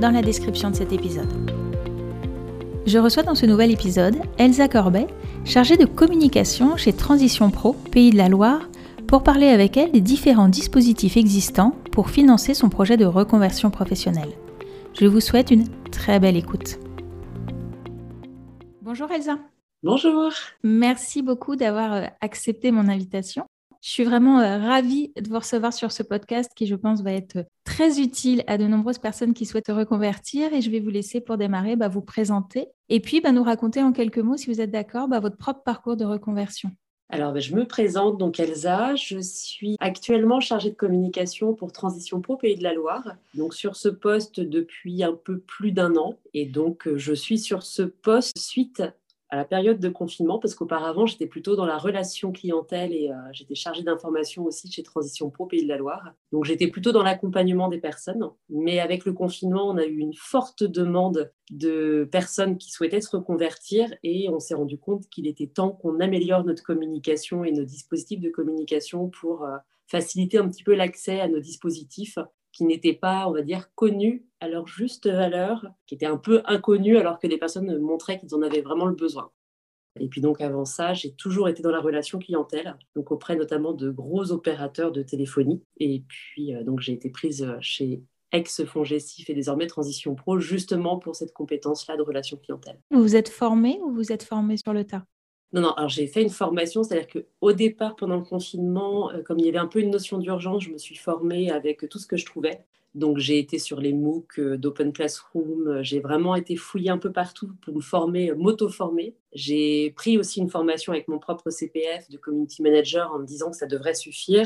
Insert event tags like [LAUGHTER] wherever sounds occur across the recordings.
dans la description de cet épisode. Je reçois dans ce nouvel épisode Elsa Corbet, chargée de communication chez Transition Pro, Pays de la Loire, pour parler avec elle des différents dispositifs existants pour financer son projet de reconversion professionnelle. Je vous souhaite une très belle écoute. Bonjour Elsa. Bonjour. Merci beaucoup d'avoir euh, accepté mon invitation. Je suis vraiment euh, ravie de vous recevoir sur ce podcast qui, je pense, va être très utile à de nombreuses personnes qui souhaitent reconvertir. Et je vais vous laisser pour démarrer bah, vous présenter et puis bah, nous raconter en quelques mots, si vous êtes d'accord, bah, votre propre parcours de reconversion. Alors, je me présente donc Elsa. Je suis actuellement chargée de communication pour Transition Pro Pays de la Loire. Donc, sur ce poste depuis un peu plus d'un an. Et donc, euh, je suis sur ce poste suite à la période de confinement, parce qu'auparavant, j'étais plutôt dans la relation clientèle et euh, j'étais chargée d'information aussi chez Transition Pro Pays de la Loire. Donc, j'étais plutôt dans l'accompagnement des personnes. Mais avec le confinement, on a eu une forte demande de personnes qui souhaitaient se reconvertir et on s'est rendu compte qu'il était temps qu'on améliore notre communication et nos dispositifs de communication pour euh, faciliter un petit peu l'accès à nos dispositifs qui n'étaient pas, on va dire, connus à leur juste valeur, qui étaient un peu inconnus alors que des personnes montraient qu'ils en avaient vraiment le besoin. Et puis donc avant ça, j'ai toujours été dans la relation clientèle, donc auprès notamment de gros opérateurs de téléphonie. Et puis euh, donc j'ai été prise chez ex-fonds et désormais Transition Pro, justement pour cette compétence-là de relation clientèle. Vous êtes formé ou vous êtes formé sur le tas? Non, non, alors j'ai fait une formation, c'est-à-dire qu'au départ, pendant le confinement, euh, comme il y avait un peu une notion d'urgence, je me suis formée avec tout ce que je trouvais. Donc j'ai été sur les MOOC euh, d'Open Classroom, euh, j'ai vraiment été fouillée un peu partout pour me former, m'auto-former. J'ai pris aussi une formation avec mon propre CPF de Community Manager en me disant que ça devrait suffire.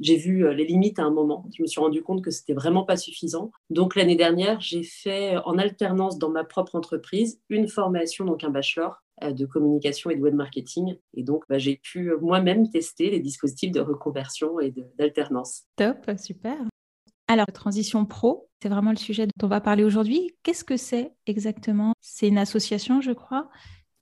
J'ai vu les limites à un moment. Je me suis rendu compte que c'était vraiment pas suffisant. Donc l'année dernière, j'ai fait en alternance dans ma propre entreprise une formation, donc un bachelor de communication et de web marketing. Et donc, bah, j'ai pu euh, moi-même tester les dispositifs de reconversion et d'alternance. Top, super. Alors, transition pro, c'est vraiment le sujet dont on va parler aujourd'hui. Qu'est-ce que c'est exactement? C'est une association, je crois.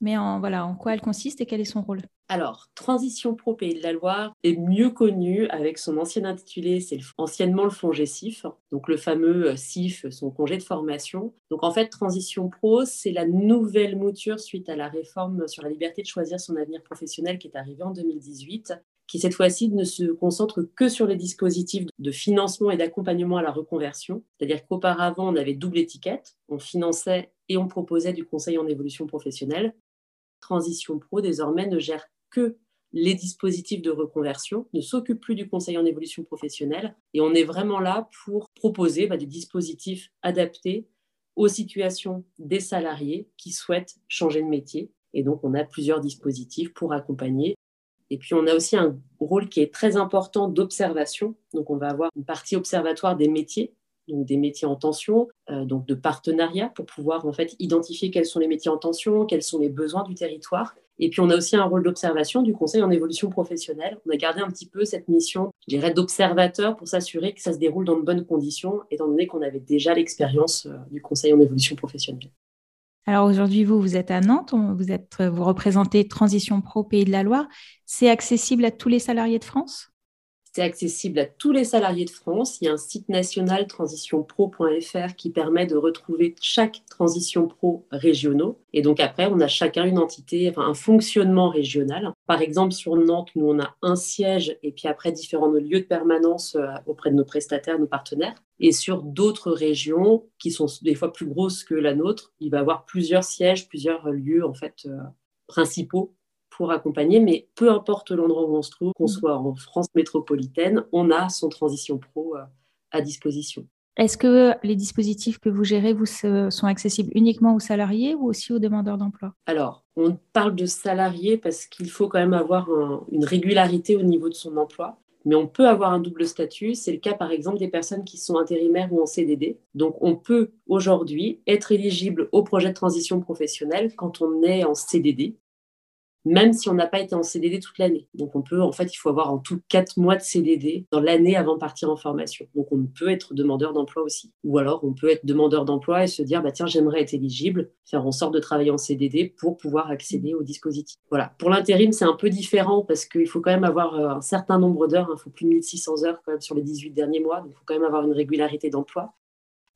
Mais en, voilà, en quoi elle consiste et quel est son rôle? Alors, Transition Pro Pays de la Loire est mieux connue avec son ancien intitulé, c'est anciennement le fonds donc le fameux euh, CIF, son congé de formation. Donc en fait, Transition Pro, c'est la nouvelle mouture suite à la réforme sur la liberté de choisir son avenir professionnel qui est arrivée en 2018 qui cette fois-ci ne se concentre que sur les dispositifs de financement et d'accompagnement à la reconversion. C'est-à-dire qu'auparavant, on avait double étiquette, on finançait et on proposait du conseil en évolution professionnelle. Transition Pro, désormais, ne gère que les dispositifs de reconversion, ne s'occupent plus du conseil en évolution professionnelle. Et on est vraiment là pour proposer bah, des dispositifs adaptés aux situations des salariés qui souhaitent changer de métier. Et donc, on a plusieurs dispositifs pour accompagner. Et puis, on a aussi un rôle qui est très important d'observation. Donc, on va avoir une partie observatoire des métiers, donc des métiers en tension, euh, donc de partenariat pour pouvoir en fait identifier quels sont les métiers en tension, quels sont les besoins du territoire et puis, on a aussi un rôle d'observation du conseil en évolution professionnelle. On a gardé un petit peu cette mission, je dirais, d'observateur pour s'assurer que ça se déroule dans de bonnes conditions, étant donné qu'on avait déjà l'expérience euh, du conseil en évolution professionnelle. Alors aujourd'hui, vous, vous êtes à Nantes, vous, êtes, vous représentez Transition Pro Pays de la Loire. C'est accessible à tous les salariés de France? C'est accessible à tous les salariés de France. Il y a un site national transitionpro.fr qui permet de retrouver chaque transition pro régionaux. Et donc après, on a chacun une entité, enfin un fonctionnement régional. Par exemple, sur Nantes, nous, on a un siège et puis après différents lieux de permanence euh, auprès de nos prestataires, nos partenaires. Et sur d'autres régions qui sont des fois plus grosses que la nôtre, il va y avoir plusieurs sièges, plusieurs lieux en fait euh, principaux pour accompagner, mais peu importe l'endroit où on se trouve, qu'on mm. soit en France métropolitaine, on a son transition pro euh, à disposition. Est-ce que les dispositifs que vous gérez vous, sont accessibles uniquement aux salariés ou aussi aux demandeurs d'emploi? Alors, on parle de salariés parce qu'il faut quand même avoir une régularité au niveau de son emploi. mais on peut avoir un double statut. C'est le cas, par exemple, des personnes qui sont intérimaires ou en CDD. Donc, on peut aujourd'hui être éligible au projet de transition professionnelle quand on est en CDD même si on n'a pas été en CDD toute l'année. Donc on peut, en fait, il faut avoir en tout quatre mois de CDD dans l'année avant de partir en formation. Donc on peut être demandeur d'emploi aussi. Ou alors on peut être demandeur d'emploi et se dire, bah tiens, j'aimerais être éligible, faire en sorte de travailler en CDD pour pouvoir accéder au dispositif. Voilà. Pour l'intérim, c'est un peu différent parce qu'il faut quand même avoir euh, un certain nombre d'heures. Il faut plus de 1600 heures quand même sur les 18 derniers mois. Donc il faut quand même avoir une régularité d'emploi.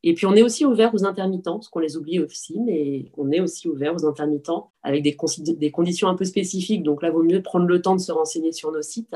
Et puis, on est aussi ouvert aux intermittents, parce qu'on les oublie aussi, mais on est aussi ouvert aux intermittents avec des, des conditions un peu spécifiques. Donc là, il vaut mieux prendre le temps de se renseigner sur nos sites.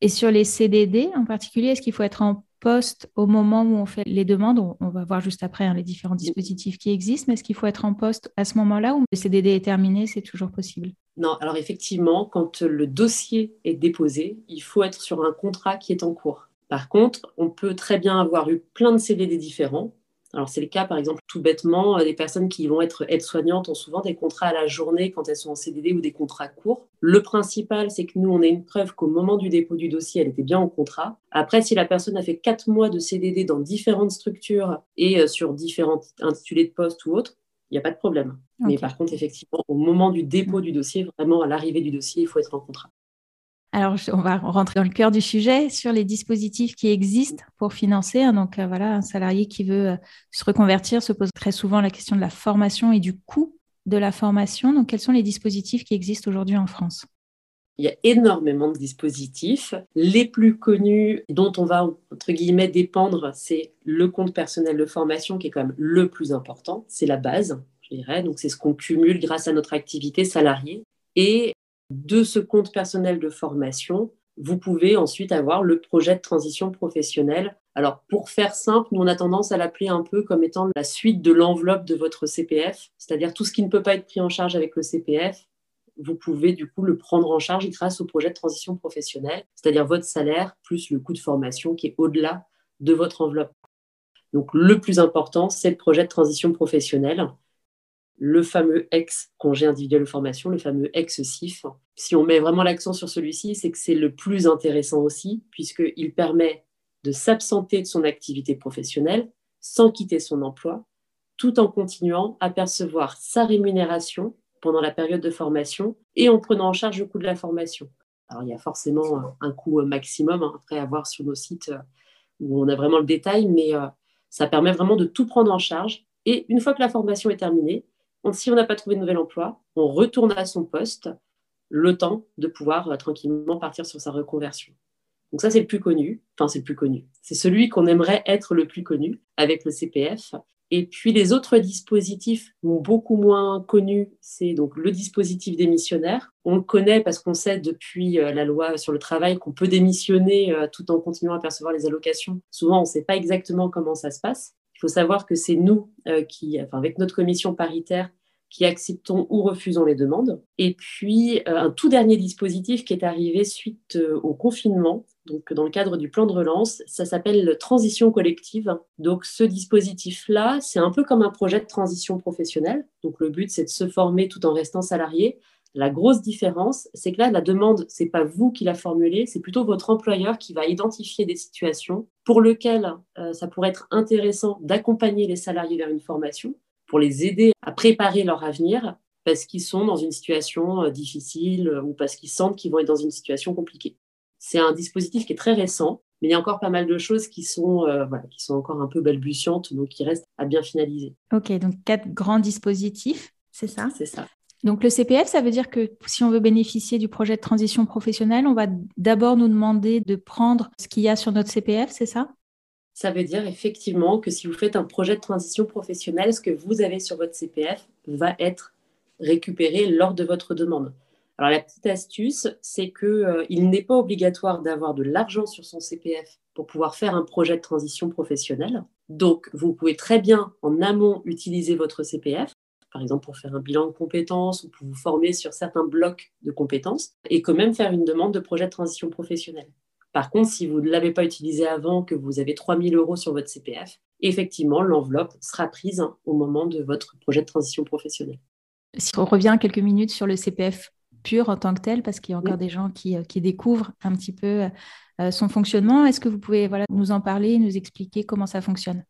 Et sur les CDD en particulier, est-ce qu'il faut être en poste au moment où on fait les demandes? On va voir juste après hein, les différents dispositifs qui existent, mais est-ce qu'il faut être en poste à ce moment-là ou le CDD est terminé, c'est toujours possible? Non, alors effectivement, quand le dossier est déposé, il faut être sur un contrat qui est en cours. Par contre, on peut très bien avoir eu plein de CDD différents. Alors, c'est le cas, par exemple, tout bêtement, des personnes qui vont être aides-soignantes ont souvent des contrats à la journée quand elles sont en CDD ou des contrats courts. Le principal, c'est que nous, on a une preuve qu'au moment du dépôt du dossier, elle était bien en contrat. Après, si la personne a fait quatre mois de CDD dans différentes structures et euh, sur différents intitulés de poste ou autres, il n'y a pas de problème. Mais par contre, effectivement, au moment du dépôt du dossier, vraiment à l'arrivée du dossier, il faut être en contrat. Alors, on va rentrer dans le cœur du sujet sur les dispositifs qui existent pour financer. Hein. Donc, euh, voilà, un salarié qui veut euh, se reconvertir se pose très souvent la question de la formation et du coût de la formation. Donc, quels sont les dispositifs qui existent aujourd'hui en France? Il y a énormément de dispositifs. Les plus connus, dont on va, entre guillemets, dépendre, c'est le compte personnel de formation, qui est quand même le plus important. C'est la base, je dirais. Donc, c'est ce qu'on cumule grâce à notre activité salariée. Et de ce compte personnel de formation, vous pouvez ensuite avoir le projet de transition professionnelle. Alors, pour faire simple, nous, on a tendance à l'appeler un peu comme étant la suite de l'enveloppe de votre CPF, c'est-à-dire tout ce qui ne peut pas être pris en charge avec le CPF, vous pouvez du coup le prendre en charge grâce au projet de transition professionnelle, c'est-à-dire votre salaire plus le coût de formation qui est au-delà de votre enveloppe. Donc, le plus important, c'est le projet de transition professionnelle le fameux ex-congé individuel de formation, le fameux ex-CIF. Si on met vraiment l'accent sur celui-ci, c'est que c'est le plus intéressant aussi, puisqu'il permet de s'absenter de son activité professionnelle sans quitter son emploi, tout en continuant à percevoir sa rémunération pendant la période de formation et en prenant en charge le coût de la formation. Alors, il y a forcément un coût maximum, hein, après à voir sur nos sites euh, où on a vraiment le détail, mais euh, ça permet vraiment de tout prendre en charge. Et une fois que la formation est terminée, si on n'a pas trouvé de nouvel emploi, on retourne à son poste le temps de pouvoir euh, tranquillement partir sur sa reconversion. Donc ça, c'est le plus connu. Enfin, c'est le plus connu. C'est celui qu'on aimerait être le plus connu avec le CPF. Et puis les autres dispositifs beaucoup moins connus, c'est donc le dispositif démissionnaire. On le connaît parce qu'on sait depuis euh, la loi sur le travail qu'on peut démissionner euh, tout en continuant à percevoir les allocations. Souvent, on ne sait pas exactement comment ça se passe. Il faut savoir que c'est nous euh, qui, avec notre commission paritaire, qui acceptons ou refusons les demandes. Et puis, euh, un tout dernier dispositif qui est arrivé suite euh, au confinement, donc dans le cadre du plan de relance, ça s'appelle transition collective. Donc, ce dispositif-là, c'est un peu comme un projet de transition professionnelle. Donc, le but, c'est de se former tout en restant salarié. La grosse différence, c'est que là, la demande, c'est pas vous qui la formulez, c'est plutôt votre employeur qui va identifier des situations pour lesquelles euh, ça pourrait être intéressant d'accompagner les salariés vers une formation, pour les aider à préparer leur avenir parce qu'ils sont dans une situation euh, difficile euh, ou parce qu'ils sentent qu'ils vont être dans une situation compliquée. C'est un dispositif qui est très récent, mais il y a encore pas mal de choses qui sont, voilà, qui sont encore un peu balbutiantes, donc qui restent à bien finaliser. Ok, donc quatre grands dispositifs, c'est ça? C'est ça. Donc le CPF, ça veut dire que si on veut bénéficier du projet de transition professionnelle, on va d'abord nous demander de prendre ce qu'il y a sur notre CPF, c'est ça? Ça veut dire effectivement que si vous faites un projet de transition professionnelle, ce que vous avez sur votre CPF va être récupéré lors de votre demande. Alors la petite astuce, c'est qu'il euh, n'est pas obligatoire d'avoir de l'argent sur son CPF pour pouvoir faire un projet de transition professionnelle. Donc vous pouvez très bien en amont utiliser votre CPF par exemple pour faire un bilan de compétences ou pour vous former sur certains blocs de compétences, et quand même faire une demande de projet de transition professionnelle. Par contre, si vous ne l'avez pas utilisé avant, que vous avez 3 000 euros sur votre CPF, effectivement, l'enveloppe sera prise au moment de votre projet de transition professionnelle. Si on revient quelques minutes sur le CPF pur en tant que tel, parce qu'il y a encore des gens qui, qui, découvrent un petit peu son fonctionnement. Est-ce que vous pouvez voilà, nous en parler, nous expliquer comment ça fonctionne?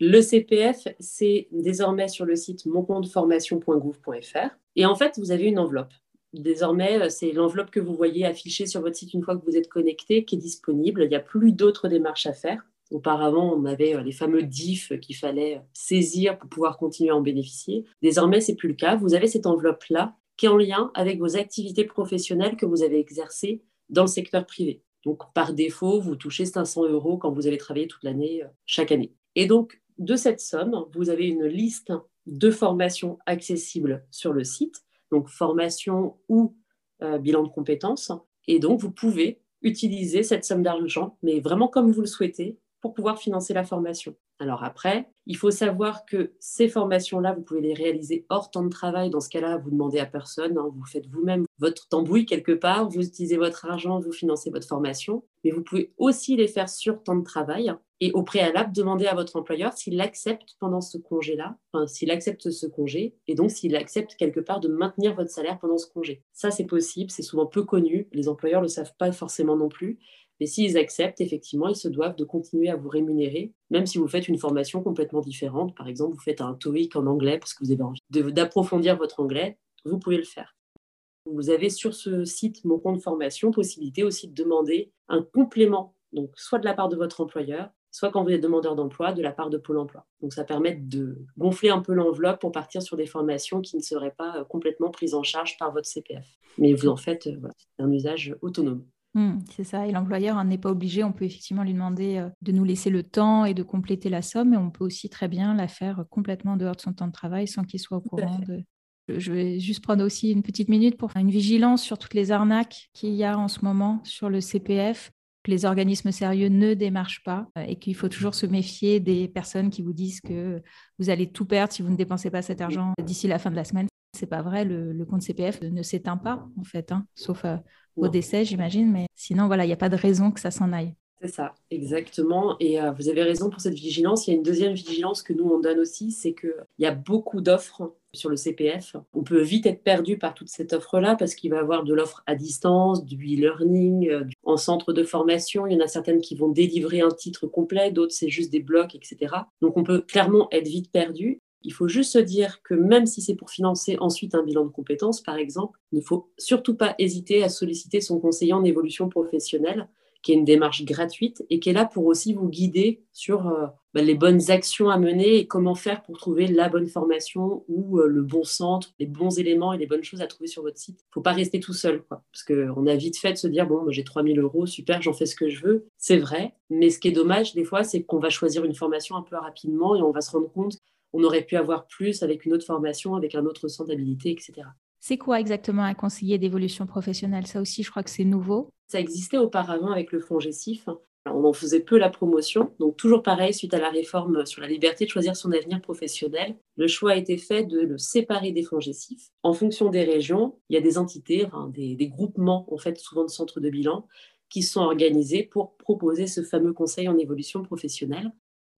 Le CPF, c'est désormais sur le site moncompteformation.gouv.fr. Et en fait, vous avez une enveloppe. Désormais, euh, c'est l'enveloppe que vous voyez affichée sur votre site une fois que vous êtes connecté qui est disponible. Il n'y a plus d'autres démarches à faire. Auparavant, on avait euh, les fameux DIF qu'il fallait saisir pour pouvoir continuer à en bénéficier. Désormais, c'est plus le cas. Vous avez cette enveloppe-là qui est en lien avec vos activités professionnelles que vous avez exercées dans le secteur privé. Donc, par défaut, vous touchez 500 euros quand vous avez travaillé toute l'année, euh, chaque année. Et donc, de cette somme, vous avez une liste de formations accessibles sur le site, donc formation ou euh, bilan de compétences. Et donc, vous pouvez utiliser cette somme d'argent, mais vraiment comme vous le souhaitez, pour pouvoir financer la formation. Alors après, il faut savoir que ces formations-là, vous pouvez les réaliser hors temps de travail. Dans ce cas-là, vous demandez à personne, hein, vous faites vous-même votre tambouille quelque part, vous utilisez votre argent, vous financez votre formation. Mais vous pouvez aussi les faire sur temps de travail et au préalable, demander à votre employeur s'il accepte pendant ce congé-là, enfin, s'il accepte ce congé, et donc s'il accepte quelque part de maintenir votre salaire pendant ce congé. Ça, c'est possible, c'est souvent peu connu, les employeurs ne le savent pas forcément non plus, mais s'ils acceptent, effectivement, ils se doivent de continuer à vous rémunérer, même si vous faites une formation complètement différente. Par exemple, vous faites un TOEIC en anglais parce que vous avez envie d'approfondir votre anglais, vous pouvez le faire. Vous avez sur ce site Mon compte formation possibilité aussi de demander un complément, donc soit de la part de votre employeur, soit quand vous êtes demandeur d'emploi, de la part de Pôle emploi. Donc ça permet de gonfler un peu l'enveloppe pour partir sur des formations qui ne seraient pas euh, complètement prises en charge par votre CPF. Mais vous en faites euh, un usage autonome. Mmh, c'est ça, et l'employeur n'est pas obligé, on peut effectivement lui demander euh, de nous laisser le temps et de compléter la somme, mais on peut aussi très bien la faire complètement dehors de son temps de travail sans qu'il soit au courant de... Je vais juste prendre aussi une petite minute pour faire une vigilance sur toutes les arnaques qu'il y a en ce moment sur le CPF que les organismes sérieux ne démarchent pas euh, et qu'il faut toujours se méfier des personnes qui vous disent que vous allez tout perdre si vous ne dépensez pas cet argent d'ici la fin de la semaine. C'est pas vrai, le, compte CPF ne s'éteint pas en fait, hein, sauf euh, au décès, j'imagine, mais sinon voilà, il n'y a pas de raison que ça s'en aille. C'est ça, exactement. Et euh, vous avez raison pour cette vigilance. Il y a une deuxième vigilance que nous, on donne aussi, c'est qu'il y a beaucoup d'offres sur le CPF. On peut vite être perdu par toute cette offre-là parce qu'il va y avoir de l'offre à distance, du e-learning, euh, en centre de formation. Il y en a certaines qui vont délivrer un titre complet, d'autres c'est juste des blocs, etc. Donc on peut clairement être vite perdu. Il faut juste se dire que même si c'est pour financer ensuite un bilan de compétences, par exemple, il ne faut surtout pas hésiter à solliciter son conseiller en évolution professionnelle qui est une démarche gratuite et qui est là pour aussi vous guider sur euh, bah, les bonnes actions à mener et comment faire pour trouver la bonne formation ou euh, le bon centre, les bons éléments et les bonnes choses à trouver sur votre site. Il ne faut pas rester tout seul, quoi, parce qu'on a vite fait de se dire, bon, j'ai 3000 euros, super, j'en fais ce que je veux. C'est vrai, mais ce qui est dommage des fois, c'est qu'on va choisir une formation un peu rapidement et on va se rendre compte on aurait pu avoir plus avec une autre formation, avec un autre centre d'habilité, etc. C'est quoi exactement un conseiller d'évolution professionnelle? Ça aussi, je crois que c'est nouveau. Ça existait auparavant avec le fonds GESIF. On en faisait peu la promotion. Donc, toujours pareil, suite à la réforme sur la liberté de choisir son avenir professionnel, le choix a été fait de le séparer des fonds GESIF. En fonction des régions, il y a des entités, des, groupements, en fait, souvent de centres de bilan, qui sont organisés pour proposer ce fameux conseil en évolution professionnelle.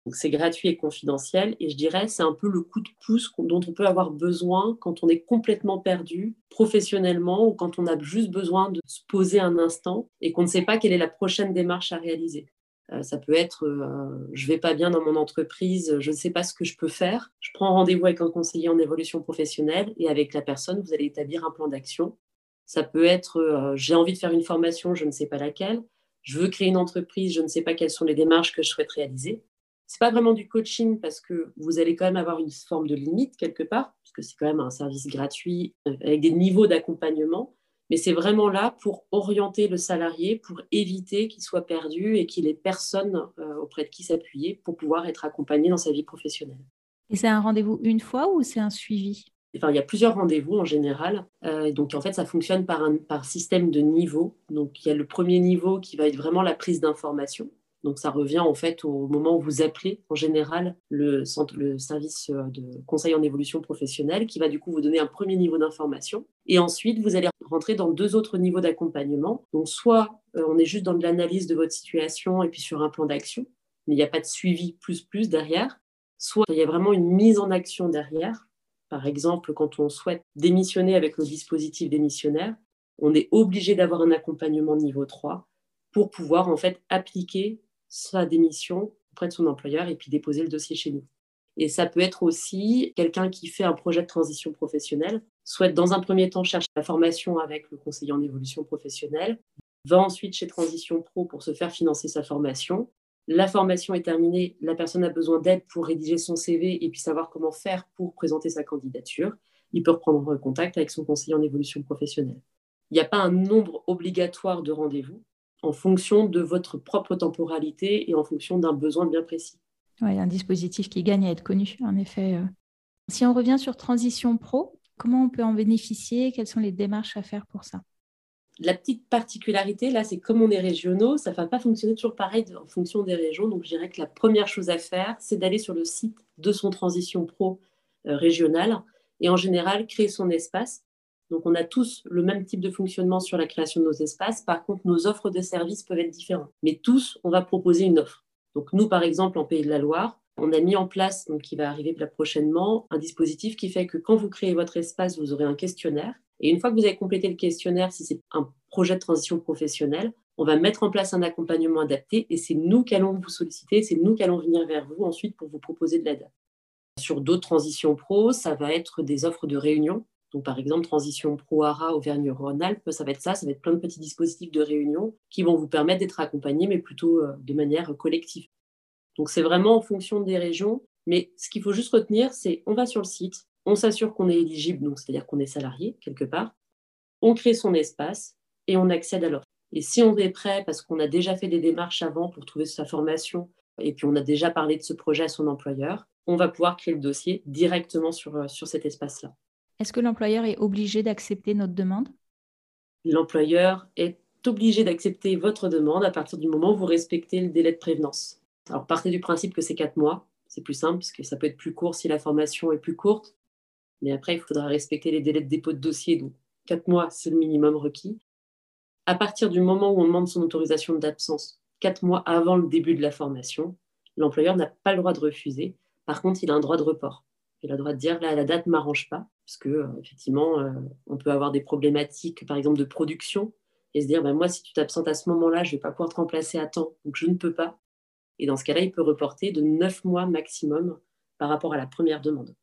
Donc c'est gratuit et confidentiel et je dirais c'est un peu le coup de pouce dont on peut avoir besoin quand on est complètement perdu professionnellement ou quand on a juste besoin de se poser un instant et qu'on ne sait pas quelle est la prochaine démarche à réaliser. Euh, ça peut être euh, je vais pas bien dans mon entreprise, je ne sais pas ce que je peux faire. Je prends rendez-vous avec un conseiller en évolution professionnelle et avec la personne, vous allez établir un plan d'action. Ça peut être euh, j'ai envie de faire une formation, je ne sais pas laquelle. Je veux créer une entreprise, je ne sais pas quelles sont les démarches que je souhaite réaliser c'est pas vraiment du coaching parce que vous allez quand même avoir une forme de limite quelque part, puisque c'est quand même un service gratuit euh, avec des niveaux d'accompagnement. Mais c'est vraiment là pour orienter le salarié, pour éviter qu'il soit perdu et qu'il ait personne euh, auprès de qui s'appuyer pour pouvoir être accompagné dans sa vie professionnelle. Et c'est un rendez-vous une fois ou c'est un suivi? Enfin, il y a plusieurs rendez-vous en général. Euh, donc, en fait, ça fonctionne par, un, par système de niveau. Donc, il y a le premier niveau qui va être vraiment la prise d'information. Donc ça revient en fait au moment où vous appelez en général le, service euh, de conseil en évolution professionnelle qui va du coup vous donner un premier niveau d'information. Et ensuite, vous allez rentrer dans deux autres niveaux d'accompagnement. Donc soit euh, on est juste dans de l'analyse de votre situation et puis sur un plan d'action, mais il n'y a pas de suivi plus plus derrière. Soit il y a vraiment une mise en action derrière. Par exemple, quand on souhaite démissionner avec le dispositif démissionnaire, on est obligé d'avoir un accompagnement niveau 3 pour pouvoir en fait appliquer sa démission auprès de son employeur et puis déposer le dossier chez nous. Et ça peut être aussi quelqu'un qui fait un projet de transition professionnelle, souhaite dans un premier temps chercher la formation avec le conseiller en évolution professionnelle, va ensuite chez Transition Pro pour se faire financer sa formation. La formation est terminée, la personne a besoin d'aide pour rédiger son CV et puis savoir comment faire pour présenter sa candidature. Il peut reprendre contact avec son conseiller en évolution professionnelle. Il n'y a pas un nombre obligatoire de rendez-vous en fonction de votre propre temporalité et en fonction d'un besoin bien précis. Oui, un dispositif qui gagne à être connu, en effet. Euh. Si on revient sur Transition Pro, comment on peut en bénéficier? Quelles sont les démarches à faire pour ça? La petite particularité, là, c'est comme on est régionaux, ça ne va pas fonctionner toujours pareil en fonction des régions. Donc, je dirais que la première chose à faire, c'est d'aller sur le site de son transition pro euh, régionale et en général créer son espace. Donc, on a tous le même type de fonctionnement sur la création de nos espaces. Par contre, nos offres de services peuvent être différentes. Mais tous, on va proposer une offre. Donc, nous, par exemple, en Pays de la Loire, on a mis en place, donc qui va arriver prochainement, un dispositif qui fait que quand vous créez votre espace, vous aurez un questionnaire et une fois que vous avez complété le questionnaire, si c'est un projet de transition professionnelle, on va mettre en place un accompagnement adapté et c'est nous qui allons vous solliciter, c'est nous qui allons venir vers vous ensuite pour vous proposer de l'aide. Sur d'autres transitions pro, ça va être des offres de réunion. Donc, par exemple, Transition Pro ARA Auvergne-Rhône-Alpes, ça va être ça, ça va être plein de petits dispositifs de réunion qui vont vous permettre d'être accompagnés, mais plutôt euh, de manière collective. Donc, c'est vraiment en fonction des régions. Mais ce qu'il faut juste retenir, c'est on va sur le site, on s'assure qu'on est éligible, donc c'est-à-dire qu'on est salarié quelque part, on crée son espace et on accède à l'offre. Et si on est prêt, parce qu'on a déjà fait des démarches avant pour trouver sa formation, et puis on a déjà parlé de ce projet à son employeur, on va pouvoir créer le dossier directement sur, euh, sur cet espace-là. Est-ce que l'employeur est obligé d'accepter notre demande? L'employeur est obligé d'accepter votre demande à partir du moment où vous respectez le délai de prévenance. Alors partez du principe que c'est quatre mois, c'est plus simple parce que ça peut être plus court si la formation est plus courte. Mais après, il faudra respecter les délais de dépôt de dossier. Donc, quatre mois, c'est le minimum requis. À partir du moment où on demande son autorisation d'absence, quatre mois avant le début de la formation, l'employeur n'a pas le droit de refuser. Par contre, il a un droit de report. Il a le droit de dire là, la date ne m'arrange pas, parce que euh, effectivement, euh, on peut avoir des problématiques, par exemple, de production, et se dire ben, moi, si tu t'absentes à ce moment-là, je ne vais pas pouvoir te remplacer à temps, donc je ne peux pas. Et dans ce cas-là, il peut reporter de neuf mois maximum par rapport à la première demande.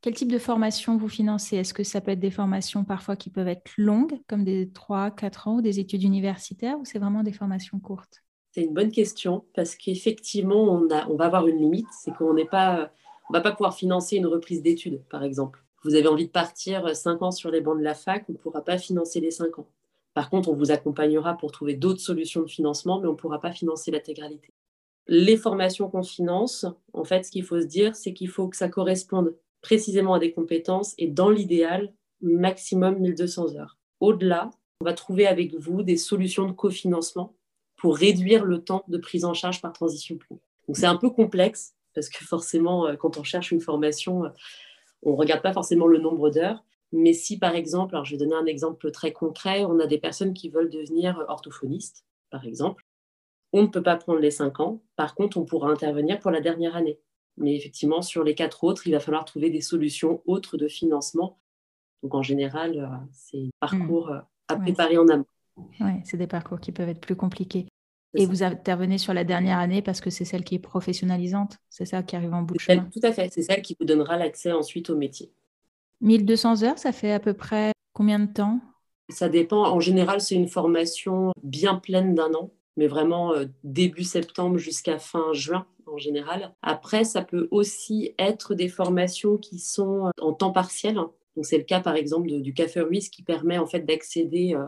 Quel type de formation vous financez? Est-ce que ça peut être des formations parfois qui peuvent être longues, comme des 3-4 ans, ou des études universitaires, ou c'est vraiment des formations courtes? C'est une bonne question, parce qu'effectivement, on, on va avoir une limite, c'est qu'on n'est pas, on va pas pouvoir financer une reprise d'études, par exemple. Vous avez envie de partir 5 ans sur les bancs de la fac, on ne pourra pas financer les 5 ans. Par contre, on vous accompagnera pour trouver d'autres solutions de financement, mais on ne pourra pas financer l'intégralité. Les formations qu'on finance, en fait, ce qu'il faut se dire, c'est qu'il faut que ça corresponde précisément à des compétences et dans l'idéal, maximum 1200 heures. Au-delà, on va trouver avec vous des solutions de cofinancement pour réduire le temps de prise en charge par transition pro. Donc c'est un peu complexe parce que forcément, euh, quand on cherche une formation, euh, on ne regarde pas forcément le nombre d'heures. Mais si par exemple, alors je vais donner un exemple très concret, on a des personnes qui veulent devenir orthophonistes, par exemple, on ne peut pas prendre les cinq ans. Par contre, on pourra intervenir pour la dernière année. Mais effectivement, sur les quatre autres, il va falloir trouver des solutions autres de financement. Donc en général, euh, c'est un parcours euh, à préparer en amont. Oui, c'est des parcours qui peuvent être plus compliqués. Et vous intervenez sur la dernière année parce que c'est celle qui est professionnalisante, c'est ça qui arrive en bout de chemin. Tout à fait, c'est celle qui vous donnera l'accès ensuite au métier. 1200 heures, ça fait à peu près combien de temps? Ça dépend. En général, c'est une formation bien pleine d'un an, mais vraiment euh, début septembre jusqu'à fin juin en général. Après, ça peut aussi être des formations qui sont euh, en temps partiel. Donc, c'est le cas, par exemple, du Café Ruiz qui permet en fait d'accéder. Euh,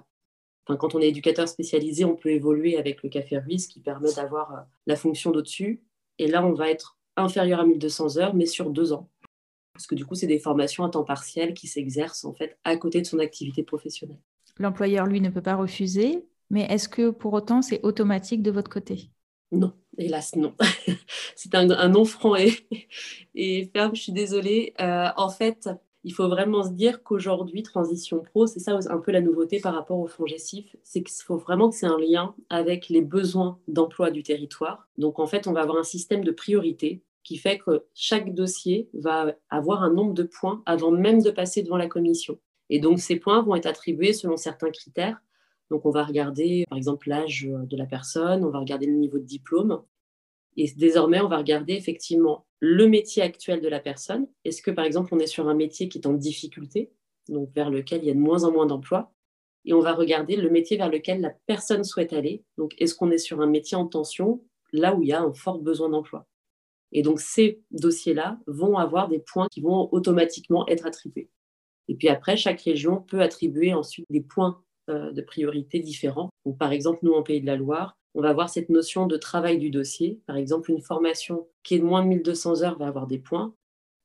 enfin, quand on est éducateur spécialisé, on peut évoluer avec le Café Ruiz qui permet d'avoir euh, la fonction d'au-dessus. Et là, on va être inférieur à 1200 heures, mais sur deux ans. Parce que du coup, c'est des formations à temps partiel qui s'exercent en fait à côté de son activité professionnelle. L'employeur, lui, ne peut pas refuser, mais est-ce que pour autant, c'est automatique de votre côté? Non, hélas, non. [LAUGHS] c'est un, un, non franc et, et, ferme, je suis désolée. Euh, en fait, il faut vraiment se dire qu'aujourd'hui, Transition Pro, c'est ça un peu la nouveauté par rapport au fonds Gessif, c'est qu'il faut vraiment que c'est un lien avec les besoins d'emploi du territoire. Donc, en fait, on va avoir un système de priorité qui fait que chaque dossier va avoir un nombre de points avant même de passer devant la commission. Et donc, ces points vont être attribués selon certains critères. Donc, on va regarder, par exemple, l'âge de la personne, on va regarder le niveau de diplôme. Et désormais, on va regarder effectivement le métier actuel de la personne. Est-ce que, par exemple, on est sur un métier qui est en difficulté, donc vers lequel il y a de moins en moins d'emplois? Et on va regarder le métier vers lequel la personne souhaite aller. Donc, est-ce qu'on est sur un métier en tension, là où il y a un fort besoin d'emploi? Et donc, ces dossiers-là vont avoir des points qui vont automatiquement être attribués. Et puis après, chaque région peut attribuer ensuite des points de priorité différents. Par exemple, nous, en Pays de la Loire, on va avoir cette notion de travail du dossier. Par exemple, une formation qui est de moins de 1200 heures va avoir des points.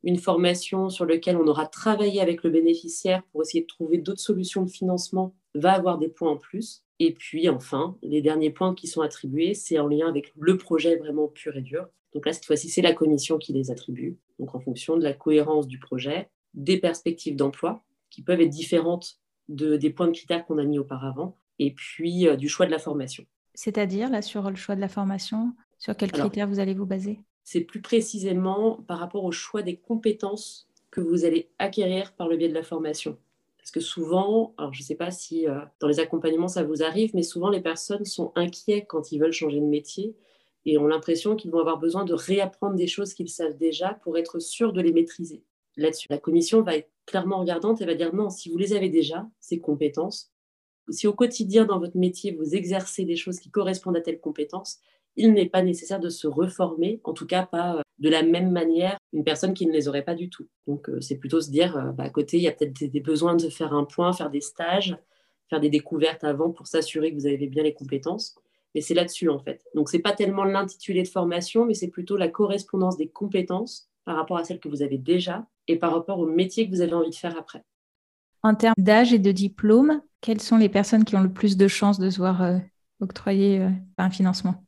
Une formation sur laquelle on aura travaillé avec le bénéficiaire pour essayer de trouver d'autres solutions de financement va avoir des points en plus. Et puis enfin, les derniers points qui sont attribués, c'est en lien avec le projet vraiment pur et dur. Donc là, cette fois-ci, c'est la commission qui les attribue. Donc en fonction de la cohérence du projet, des perspectives d'emploi qui peuvent être différentes de, des points de critères qu'on a mis auparavant, et puis euh, du choix de la formation. C'est-à-dire, là, sur le choix de la formation, sur quels critères vous allez vous baser? C'est plus précisément par rapport au choix des compétences que vous allez acquérir par le biais de la formation. Parce que souvent, alors je ne sais pas si euh, dans les accompagnements ça vous arrive, mais souvent les personnes sont inquiets quand ils veulent changer de métier et ont l'impression qu'ils vont avoir besoin de réapprendre des choses qu'ils savent déjà pour être sûrs de les maîtriser là-dessus. La commission va être clairement regardante et va dire non, si vous les avez déjà, ces compétences, si au quotidien dans votre métier vous exercez des choses qui correspondent à telles compétences, il n'est pas nécessaire de se reformer, en tout cas pas euh, de la même manière une personne qui ne les aurait pas du tout. Donc euh, c'est plutôt se dire, euh, bah, à côté, il y a peut-être des besoins de faire un point, faire des stages, faire des découvertes avant pour s'assurer que vous avez bien les compétences. Mais c'est là-dessus en fait. Donc c'est pas tellement l'intitulé de formation, mais c'est plutôt la correspondance des compétences par rapport à celles que vous avez déjà et par rapport au métier que vous avez envie de faire après. En termes d'âge et de diplôme, quelles sont les personnes qui ont le plus de chances de se voir euh, octroyer euh, un financement?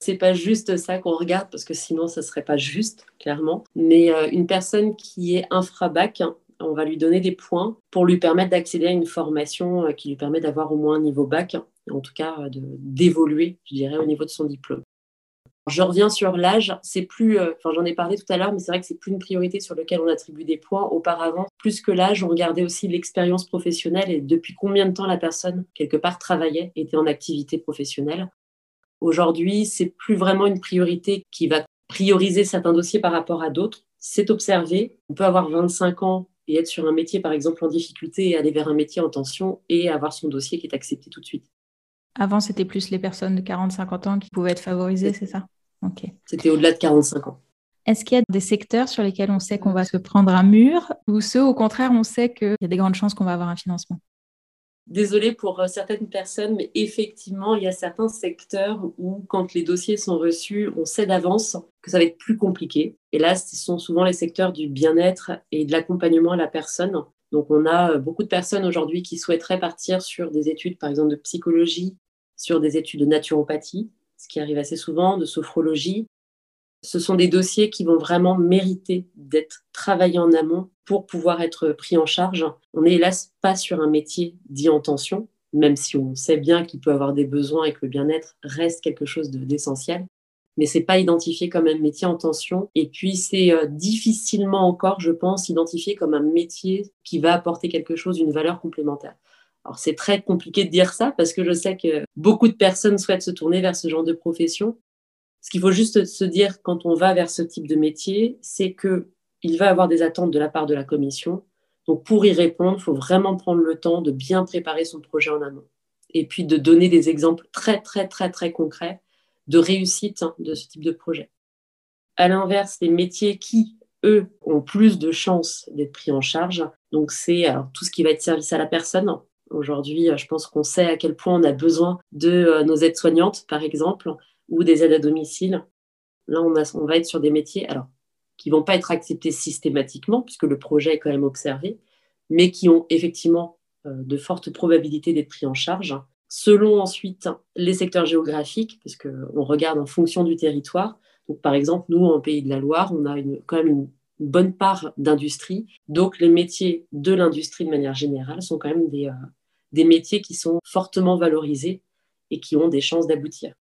C'est pas juste ça qu'on regarde parce que sinon ça serait pas juste clairement. Mais euh, une personne qui est infra-bac, on va lui donner des points pour lui permettre d'accéder à une formation qui lui permet d'avoir au moins un niveau bac en tout cas d'évoluer je dirais au niveau de son diplôme je reviens sur l'âge, c'est plus, euh, enfin j'en ai parlé tout à l'heure, mais c'est vrai que c'est plus une priorité sur laquelle on attribue des points. Auparavant, plus que l'âge, on regardait aussi l'expérience professionnelle et depuis combien de temps la personne quelque part travaillait, était en activité professionnelle. Aujourd'hui, c'est plus vraiment une priorité qui va prioriser certains dossiers par rapport à d'autres. C'est observé. On peut avoir 25 ans et être sur un métier, par exemple, en difficulté et aller vers un métier en tension et avoir son dossier qui est accepté tout de suite. Avant, c'était plus les personnes de 40-50 ans qui pouvaient être favorisées, c'est ça? Ok. C'était au-delà de 45 ans. Est-ce qu'il y a des secteurs sur lesquels on sait qu'on va se prendre un mur ou ceux, au contraire, on sait qu'il y a des grandes chances qu'on va avoir un financement? Désolée pour euh, certaines personnes, mais effectivement, il y a certains secteurs où, quand les dossiers sont reçus, on sait d'avance que ça va être plus compliqué. Et là, ce sont souvent les secteurs du bien-être et de l'accompagnement à la personne. Donc, on a euh, beaucoup de personnes aujourd'hui qui souhaiteraient partir sur des études, par exemple, de psychologie, sur des études de naturopathie, ce qui arrive assez souvent, de sophrologie. Ce sont des dossiers qui vont vraiment mériter d'être travaillés en amont pour pouvoir être pris en charge. On n'est hélas pas sur un métier dit en tension, même si on sait bien qu'il peut avoir des besoins et que le bien-être reste quelque chose d'essentiel. Mais c'est pas identifié comme un métier en tension. Et puis c'est euh, difficilement encore, je pense, identifié comme un métier qui va apporter quelque chose, une valeur complémentaire. Alors c'est très compliqué de dire ça parce que je sais que beaucoup de personnes souhaitent se tourner vers ce genre de profession. Ce qu'il faut juste se dire quand on va vers ce type de métier, c'est que il va avoir des attentes de la part de la commission. Donc pour y répondre, il faut vraiment prendre le temps de bien préparer son projet en amont et puis de donner des exemples très très très très concrets de réussite hein, de ce type de projet. À l'inverse, les métiers qui, eux, ont plus de chances d'être pris en charge, donc c'est tout ce qui va être service à la personne, Aujourd'hui, euh, je pense qu'on sait à quel point on a besoin de euh, nos aides-soignantes, par exemple, ou des aides à domicile. Là, on, va être sur des métiers alors, qui ne vont pas être acceptés systématiquement, puisque le projet est quand même observé, mais qui ont effectivement euh, de fortes probabilités d'être pris en charge. Selon ensuite les secteurs géographiques, parce qu'on regarde en fonction du territoire. Donc, par exemple, nous, en Pays de la Loire, on a quand même une bonne part d'industrie. Donc, les métiers de l'industrie de manière générale sont quand même des, des métiers qui sont fortement valorisés et qui ont des chances d'aboutir.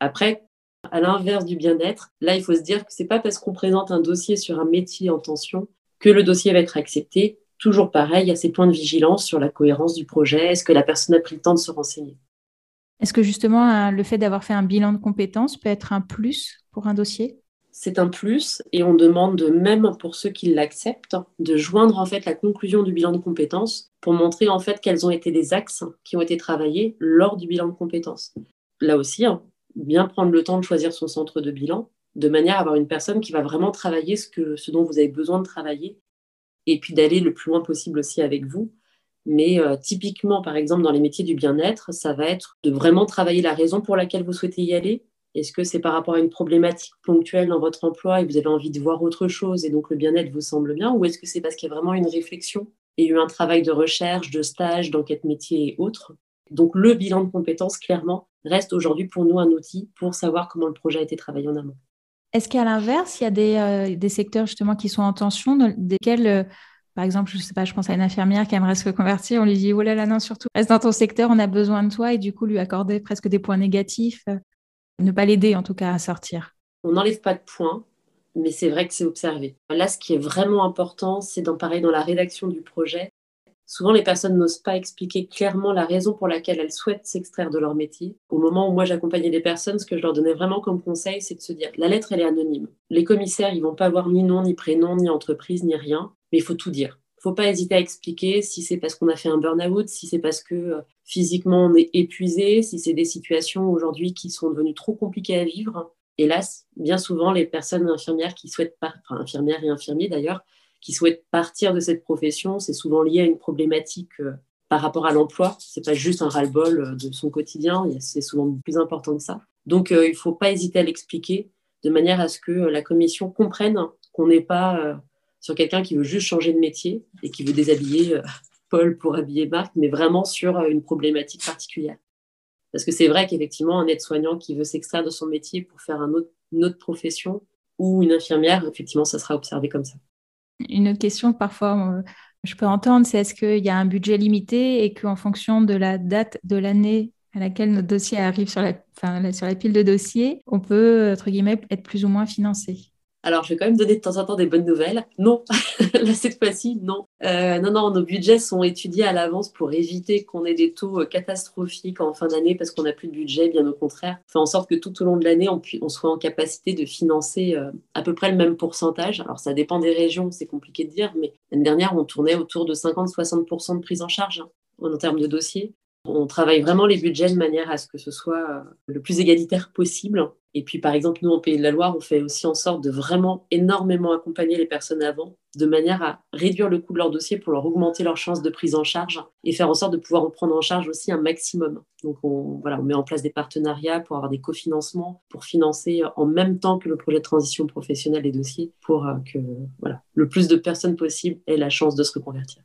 Après, à l'inverse du bien-être, là, il faut se dire que c'est pas parce qu'on présente un dossier sur un métier en tension que le dossier va être accepté. toujours pareil, il y a ces points de vigilance sur la cohérence du projet. Est-ce que la personne a pris le temps de se renseigner? Est-ce que justement le fait d'avoir fait un bilan de compétences peut être un plus pour un dossier? C'est un plus et on demande même pour ceux qui l'acceptent de joindre en fait la conclusion du bilan de compétences pour montrer en fait quels ont été les axes qui ont été travaillés lors du bilan de compétences. Là aussi, hein, bien prendre le temps de choisir son centre de bilan de manière à avoir une personne qui va vraiment travailler ce, que, dont vous avez besoin de travailler et puis d'aller le plus loin possible aussi avec vous. Mais euh, typiquement, par exemple, dans les métiers du bien-être, ça va être de vraiment travailler la raison pour laquelle vous souhaitez y aller, est-ce que c'est par rapport à une problématique ponctuelle dans votre emploi et vous avez envie de voir autre chose et donc le bien-être vous semble bien Ou est-ce que c'est parce qu'il y a vraiment une réflexion et eu un travail de recherche, de stage, d'enquête métier et autres? Donc le bilan de compétences, clairement, reste aujourd'hui pour nous un outil pour savoir comment le projet a été travaillé en amont. Est-ce qu'à l'inverse, il y a des, euh, des, secteurs justement qui sont en tension, desquels, euh, par exemple, je sais pas, je pense à une infirmière qui aimerait se reconvertir, on lui dit, oh là là, non, surtout, reste dans ton secteur, on a besoin de toi, et du coup, lui accorder presque des points négatifs ne pas l'aider en tout cas à sortir. On n'enlève pas de points, mais c'est vrai que c'est observé. Là, ce qui est vraiment important, c'est d'en parler dans la rédaction du projet. Souvent, les personnes n'osent pas expliquer clairement la raison pour laquelle elles souhaitent s'extraire de leur métier. Au moment où moi j'accompagnais des personnes, ce que je leur donnais vraiment comme conseil, c'est de se dire la lettre, elle est anonyme. Les commissaires, ils vont pas avoir ni nom, ni prénom, ni entreprise, ni rien, mais il faut tout dire faut pas hésiter à expliquer si c'est parce qu'on a fait un burn-out, si c'est parce que euh, physiquement on est épuisé, si c'est des situations aujourd'hui qui sont devenues trop compliquées à vivre. Hélas, bien souvent, les personnes infirmières qui souhaitent, infirmières et infirmiers d'ailleurs, qui souhaitent partir de cette profession, c'est souvent lié à une problématique euh, par rapport à l'emploi. C'est pas juste un ras-le-bol euh, de son quotidien, c'est souvent plus important que ça. Donc, il faut pas hésiter à l'expliquer de manière à ce que la commission comprenne qu'on n'est pas sur quelqu'un qui veut juste changer de métier et qui veut déshabiller euh, Paul pour habiller Marc, mais vraiment sur euh, une problématique particulière. Parce que c'est vrai qu'effectivement, un aide-soignant qui veut s'extraire de son métier pour faire une autre profession ou une infirmière, effectivement, ça sera observé comme ça. Une autre question que parfois je peux entendre, c'est est-ce qu'il y a un budget limité et qu'en fonction de la date de l'année à laquelle notre dossier arrive sur la, sur la pile de dossiers, on peut, entre guillemets, être plus ou moins financé? Alors, je vais quand même donner de temps en temps des bonnes nouvelles. Non, [LAUGHS] là, cette fois-ci, non. Euh, non, non, nos budgets sont étudiés à l'avance pour éviter qu'on ait des taux euh, catastrophiques en fin d'année parce qu'on n'a plus de budget, bien au contraire. Fait en sorte que tout au long de l'année, on, on, soit en capacité de financer euh, à peu près le même pourcentage. Alors, ça dépend des régions, c'est compliqué de dire, mais l'année dernière, on tournait autour de 50-60% de prise en charge hein, en termes de dossiers. On travaille vraiment les budgets de manière à ce que ce soit le plus égalitaire possible. Et puis, par exemple, nous, en Pays de la Loire, on fait aussi en sorte de vraiment énormément accompagner les personnes avant, de manière à réduire le coût de leur dossier pour leur augmenter leurs chances de prise en charge et faire en sorte de pouvoir en prendre en charge aussi un maximum. Donc, on, voilà, on met en place des partenariats pour avoir des cofinancements, pour financer en même temps que le projet de transition professionnelle des dossiers, pour euh, que voilà, le plus de personnes possible aient la chance de se reconvertir.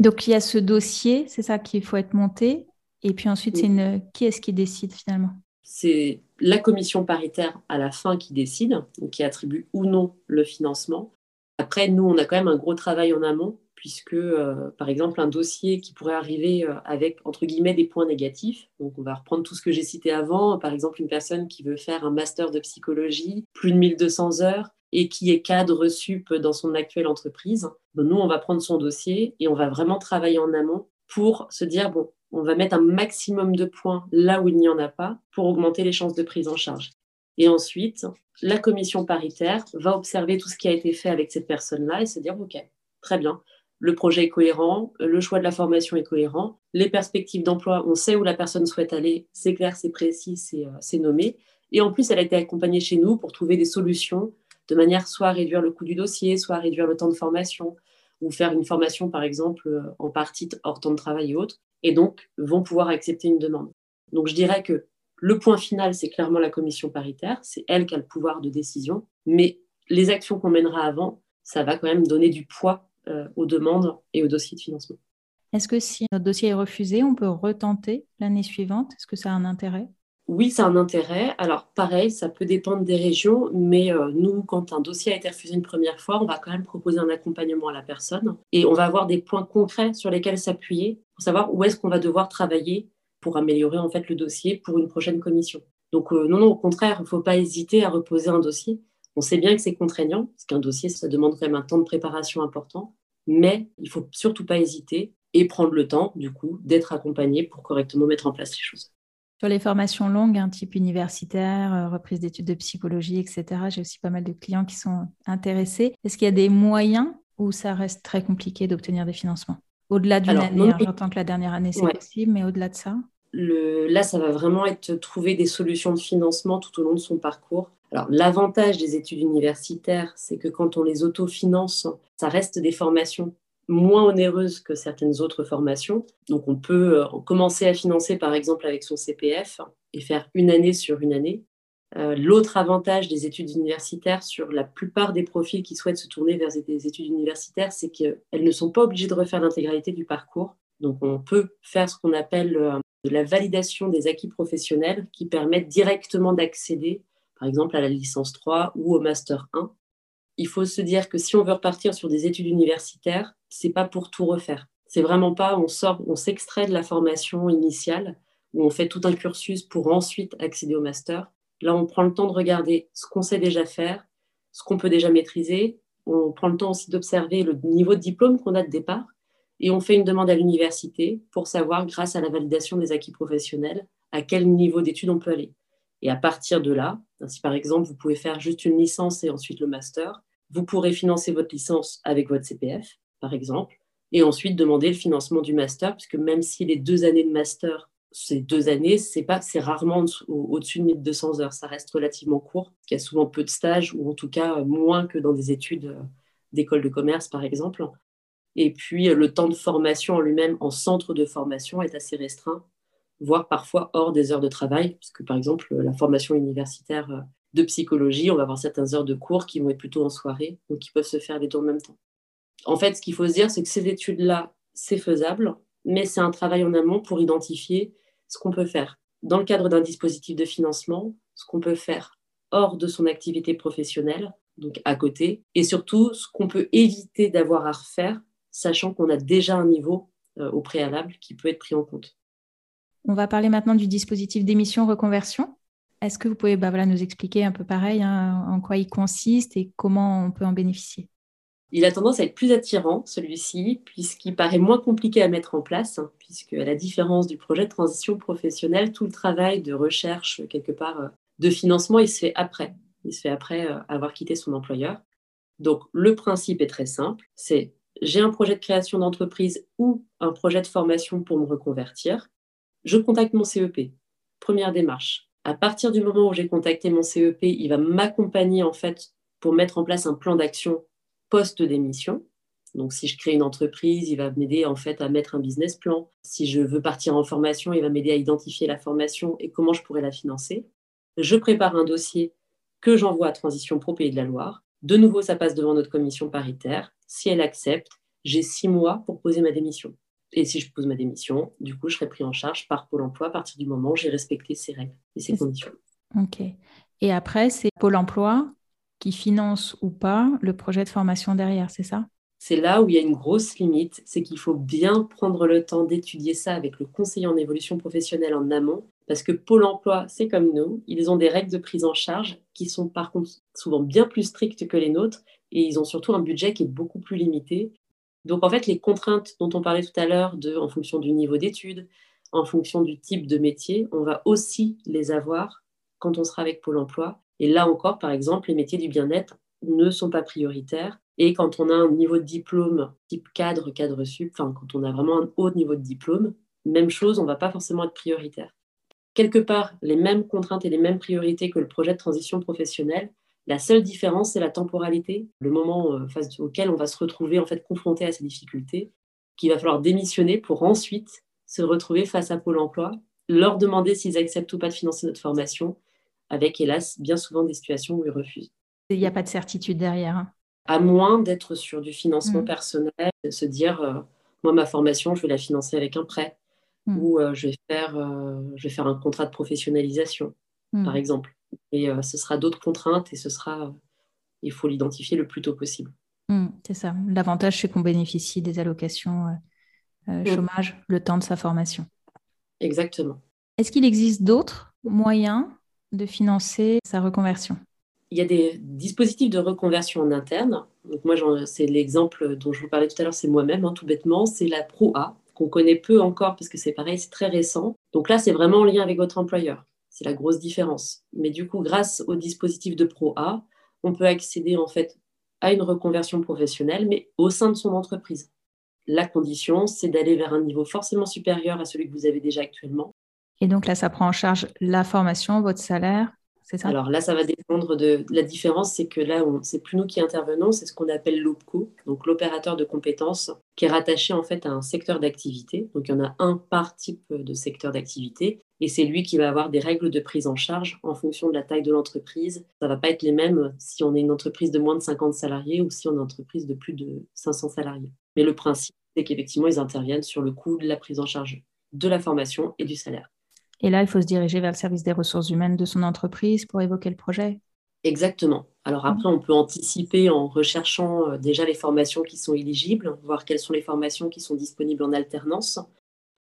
Donc, il y a ce dossier, c'est ça qu'il faut être monté. Et puis ensuite, c'est une... qui est-ce qui décide finalement? C'est la commission paritaire à la fin qui décide, qui attribue ou non le financement. Après, nous, on a quand même un gros travail en amont, puisque, euh, par exemple, un dossier qui pourrait arriver euh, avec, entre guillemets, des points négatifs. Donc, on va reprendre tout ce que j'ai cité avant. Par exemple, une personne qui veut faire un master de psychologie, plus de 1200 heures, et qui est cadre sup dans son actuelle entreprise. nous, on va prendre son dossier et on va vraiment travailler en amont pour se dire, bon, on va mettre un maximum de points là où il n'y en a pas pour augmenter les chances de prise en charge. Et ensuite, la commission paritaire va observer tout ce qui a été fait avec cette personne-là et se dire, OK, très bien, le projet est cohérent, le choix de la formation est cohérent, les perspectives d'emploi, on sait où la personne souhaite aller, c'est clair, c'est précis, c'est euh, nommé. Et en plus, elle a été accompagnée chez nous pour trouver des solutions de manière soit à réduire le coût du dossier, soit à réduire le temps de formation, ou faire une formation, par exemple, euh, en partie hors temps de travail et autres, et donc vont pouvoir accepter une demande. Donc je dirais que le point final, c'est clairement la commission paritaire, c'est elle qui a le pouvoir de décision, mais les actions qu'on mènera avant, ça va quand même donner du poids euh, aux demandes et aux dossiers de financement. Est-ce que si notre dossier est refusé, on peut retenter l'année suivante? Est-ce que ça a un intérêt? Oui, a un intérêt. Alors, pareil, ça peut dépendre des régions, mais euh, nous, quand un dossier a été refusé une première fois, on va quand même proposer un accompagnement à la personne et on va avoir des points concrets sur lesquels s'appuyer pour savoir où est-ce qu'on va devoir travailler pour améliorer en fait le dossier pour une prochaine commission. Donc, euh, non, non, au contraire, il ne faut pas hésiter à reposer un dossier. On sait bien que c'est contraignant, parce qu'un dossier, ça demande quand même un temps de préparation important, mais il faut surtout pas hésiter et prendre le temps, du coup, d'être accompagné pour correctement mettre en place les choses. Sur les formations longues, un type universitaire, euh, reprise d'études de psychologie, etc., j'ai aussi pas mal de clients qui sont intéressés. Est-ce qu'il y a des moyens où ça reste très compliqué d'obtenir des financements? Au-delà d'une année, hein, j'entends que la dernière année, c'est possible, mais au-delà de ça? Le, Là, ça va vraiment être trouver des solutions de financement tout au long de son parcours. Alors, l'avantage des études universitaires, c'est que quand on les autofinance, ça reste des formations moins onéreuse que certaines autres formations. Donc on peut euh, commencer à financer par exemple avec son CPF et faire une année sur une année. Euh, l'autre avantage des études universitaires sur la plupart des profils qui souhaitent se tourner vers des études universitaires, c'est qu'elles ne sont pas obligées de refaire l'intégralité du parcours. Donc on peut faire ce qu'on appelle euh, de la validation des acquis professionnels qui permettent directement d'accéder par exemple à la licence 3 ou au master 1 il faut se dire que si on veut repartir sur des études universitaires, c'est pas pour tout refaire. C'est vraiment pas on sort, on s'extrait de la formation initiale où on fait tout un cursus pour ensuite accéder au master. Là, on prend le temps de regarder ce qu'on sait déjà faire, ce qu'on peut déjà maîtriser. On prend le temps aussi d'observer le niveau de diplôme qu'on a de départ et on fait une demande à l'université pour savoir, grâce à la validation des acquis professionnels, à quel niveau d'études on peut aller. Et à partir de là, si par exemple vous pouvez faire juste une licence et ensuite le master, vous pourrez financer votre licence avec votre CPF, par exemple, et ensuite demander le financement du master, puisque même si les deux années de master, c'est deux années, c'est pas, c'est rarement au-dessus de 1200 heures. Ça reste relativement court. Il y a souvent peu de stages, ou en tout cas moins que dans des études euh, d'école de commerce, par exemple. Et puis, euh, le temps de formation en lui-même en centre de formation est assez restreint, voire parfois hors des heures de travail, puisque par exemple, la formation universitaire euh, de psychologie, on va avoir certaines heures de cours qui vont être plutôt en soirée, donc qui peuvent se faire les deux en même temps. En fait, ce qu'il faut se dire, c'est que ces études-là, c'est faisable, mais c'est un travail en amont pour identifier ce qu'on peut faire dans le cadre d'un dispositif de financement, ce qu'on peut faire hors de son activité professionnelle, donc à côté, et surtout ce qu'on peut éviter d'avoir à refaire, sachant qu'on a déjà un niveau euh, au préalable qui peut être pris en compte. On va parler maintenant du dispositif d'émission reconversion. Est-ce que vous pouvez bah, voilà, nous expliquer un peu pareil hein, en quoi il consiste et comment on peut en bénéficier? Il a tendance à être plus attirant, celui-ci, puisqu'il paraît moins compliqué à mettre en place, hein, puisque à la différence du projet de transition professionnelle, tout le travail de recherche, quelque part, euh, de financement, il se fait après. Il se fait après euh, avoir quitté son employeur. Donc, le principe est très simple, c'est j'ai un projet de création d'entreprise ou un projet de formation pour me reconvertir. Je contacte mon CEP. Première démarche à partir du moment où j'ai contacté mon CEP, il va m'accompagner en fait pour mettre en place un plan d'action post-démission. Donc, si je crée une entreprise, il va m'aider en fait à mettre un business plan. Si je veux partir en formation, il va m'aider à identifier la formation et comment je pourrais la financer. Je prépare un dossier que j'envoie à Transition Pro Pays de la Loire. De nouveau, ça passe devant notre commission paritaire. Si elle accepte, j'ai six mois pour poser ma démission. Et si je pose ma démission, du coup, je serai pris en charge par Pôle emploi à partir du moment où j'ai respecté ces règles et ces conditions. OK. Et après, c'est Pôle emploi qui finance ou pas le projet de formation derrière, c'est ça? C'est là où il y a une grosse limite, c'est qu'il faut bien prendre le temps d'étudier ça avec le conseiller en évolution professionnelle en amont, parce que Pôle Emploi, c'est comme nous, ils ont des règles de prise en charge qui sont par contre souvent bien plus strictes que les nôtres, et ils ont surtout un budget qui est beaucoup plus limité, donc, en fait, les contraintes dont on parlait tout à l'heure, en fonction du niveau d'études, en fonction du type de métier, on va aussi les avoir quand on sera avec Pôle emploi. Et là encore, par exemple, les métiers du bien-être ne sont pas prioritaires. Et quand on a un niveau de diplôme type cadre, cadre sup, enfin, quand on a vraiment un haut niveau de diplôme, même chose, on ne va pas forcément être prioritaire. Quelque part, les mêmes contraintes et les mêmes priorités que le projet de transition professionnelle, la seule différence, c'est la temporalité, le moment euh, auquel on va se retrouver en fait confronté à ces difficultés, qu'il va falloir démissionner pour ensuite se retrouver face à Pôle Emploi, leur demander s'ils acceptent ou pas de financer notre formation, avec hélas bien souvent des situations où ils refusent. Il n'y a pas de certitude derrière. Hein. À moins d'être sur du financement mmh. personnel, de se dire euh, moi ma formation je vais la financer avec un prêt mmh. ou euh, je vais faire je vais faire un contrat de professionnalisation mmh. par exemple. Et euh, ce sera d'autres contraintes et ce sera, euh, il faut l'identifier le plus tôt possible. Mmh, c'est ça. L'avantage, c'est qu'on bénéficie des allocations euh, mmh. chômage le temps de sa formation. Exactement. Est-ce qu'il existe d'autres moyens de financer sa reconversion? Il y a des dispositifs de reconversion en interne. Donc moi, c'est l'exemple dont je vous parlais tout à l'heure, c'est moi-même, hein, tout bêtement, c'est la Pro-A, qu'on connaît peu encore parce que c'est pareil, c'est très récent. Donc là, c'est vraiment en lien avec votre employeur. C'est la grosse différence. Mais du coup, grâce au dispositif de Pro-A, on peut accéder en fait à une reconversion professionnelle, mais au sein de son entreprise. La condition, c'est d'aller vers un niveau forcément supérieur à celui que vous avez déjà actuellement. Et donc là, ça prend en charge la formation, votre salaire alors là, ça va dépendre de la différence, c'est que là, c'est plus nous qui intervenons, c'est ce qu'on appelle l'OPCO, donc l'opérateur de compétences, qui est rattaché en fait à un secteur d'activité. Donc il y en a un par type de secteur d'activité, et c'est lui qui va avoir des règles de prise en charge en fonction de la taille de l'entreprise. Ça va pas être les mêmes si on est une entreprise de moins de 50 salariés ou si on est une entreprise de plus de 500 salariés. Mais le principe, c'est qu'effectivement, ils interviennent sur le coût de la prise en charge de la formation et du salaire. Et là, il faut se diriger vers le service des ressources humaines de son entreprise pour évoquer le projet. Exactement. Alors après, on peut anticiper en recherchant euh, déjà les formations qui sont éligibles, voir quelles sont les formations qui sont disponibles en alternance.